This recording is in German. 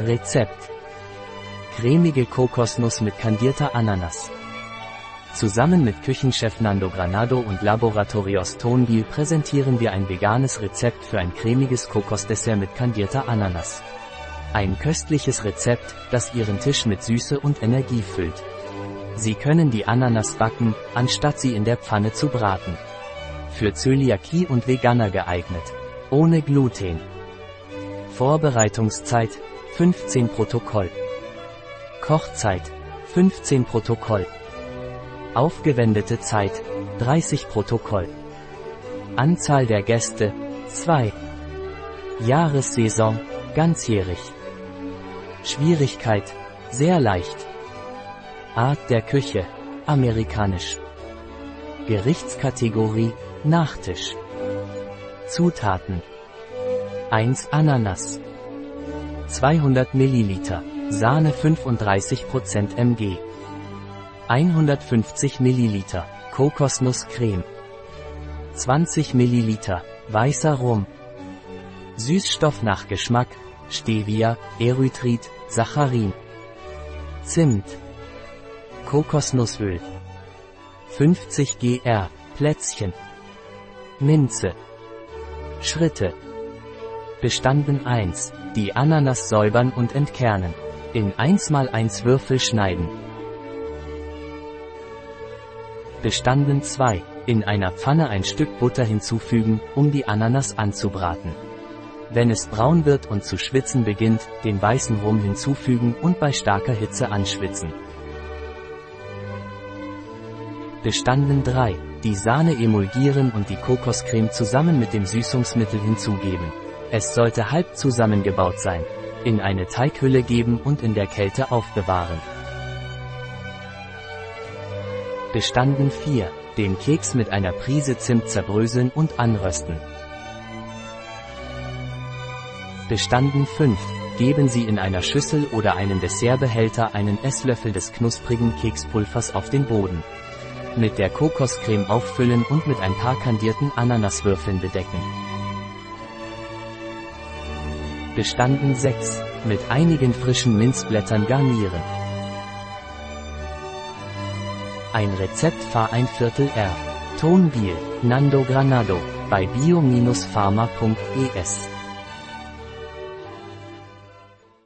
Rezept. Cremige Kokosnuss mit kandierter Ananas. Zusammen mit Küchenchef Nando Granado und Laboratorios Tonbil präsentieren wir ein veganes Rezept für ein cremiges Kokosdessert mit kandierter Ananas. Ein köstliches Rezept, das Ihren Tisch mit Süße und Energie füllt. Sie können die Ananas backen, anstatt sie in der Pfanne zu braten. Für Zöliakie und Veganer geeignet. Ohne Gluten. Vorbereitungszeit 15 Protokoll. Kochzeit 15 Protokoll. Aufgewendete Zeit 30 Protokoll. Anzahl der Gäste 2. Jahressaison ganzjährig. Schwierigkeit sehr leicht. Art der Küche amerikanisch. Gerichtskategorie Nachtisch. Zutaten 1 Ananas 200 Milliliter Sahne 35% mg. 150 Milliliter Kokosnusscreme 20 Milliliter weißer Rum. Süßstoff nach Geschmack Stevia, Erythrit, Saccharin. Zimt. Kokosnussöl. 50 gr Plätzchen. Minze. Schritte Bestanden 1. Die Ananas säubern und entkernen. In 1x1 Würfel schneiden. Bestanden 2. In einer Pfanne ein Stück Butter hinzufügen, um die Ananas anzubraten. Wenn es braun wird und zu schwitzen beginnt, den weißen Rum hinzufügen und bei starker Hitze anschwitzen. Bestanden 3. Die Sahne emulgieren und die Kokoscreme zusammen mit dem Süßungsmittel hinzugeben. Es sollte halb zusammengebaut sein. In eine Teighülle geben und in der Kälte aufbewahren. Bestanden 4. Den Keks mit einer Prise Zimt zerbröseln und anrösten. Bestanden 5. Geben Sie in einer Schüssel oder einem Dessertbehälter einen Esslöffel des knusprigen Kekspulvers auf den Boden. Mit der Kokoscreme auffüllen und mit ein paar kandierten Ananaswürfeln bedecken. Bestanden 6. Mit einigen frischen Minzblättern garnieren. Ein Rezept fahr ein Viertel R. Tonbiel, Nando Granado, bei bio-pharma.es